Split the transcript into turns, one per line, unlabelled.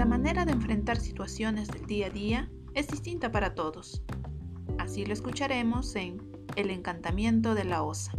la manera de enfrentar situaciones del día a día es distinta para todos. Así lo escucharemos en El encantamiento de la osa.